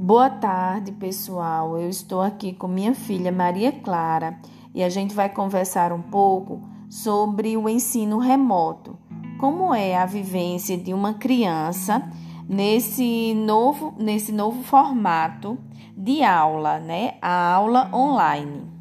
Boa tarde, pessoal. Eu estou aqui com minha filha Maria Clara e a gente vai conversar um pouco sobre o ensino remoto. Como é a vivência de uma criança nesse novo, nesse novo formato de aula, né? A aula online.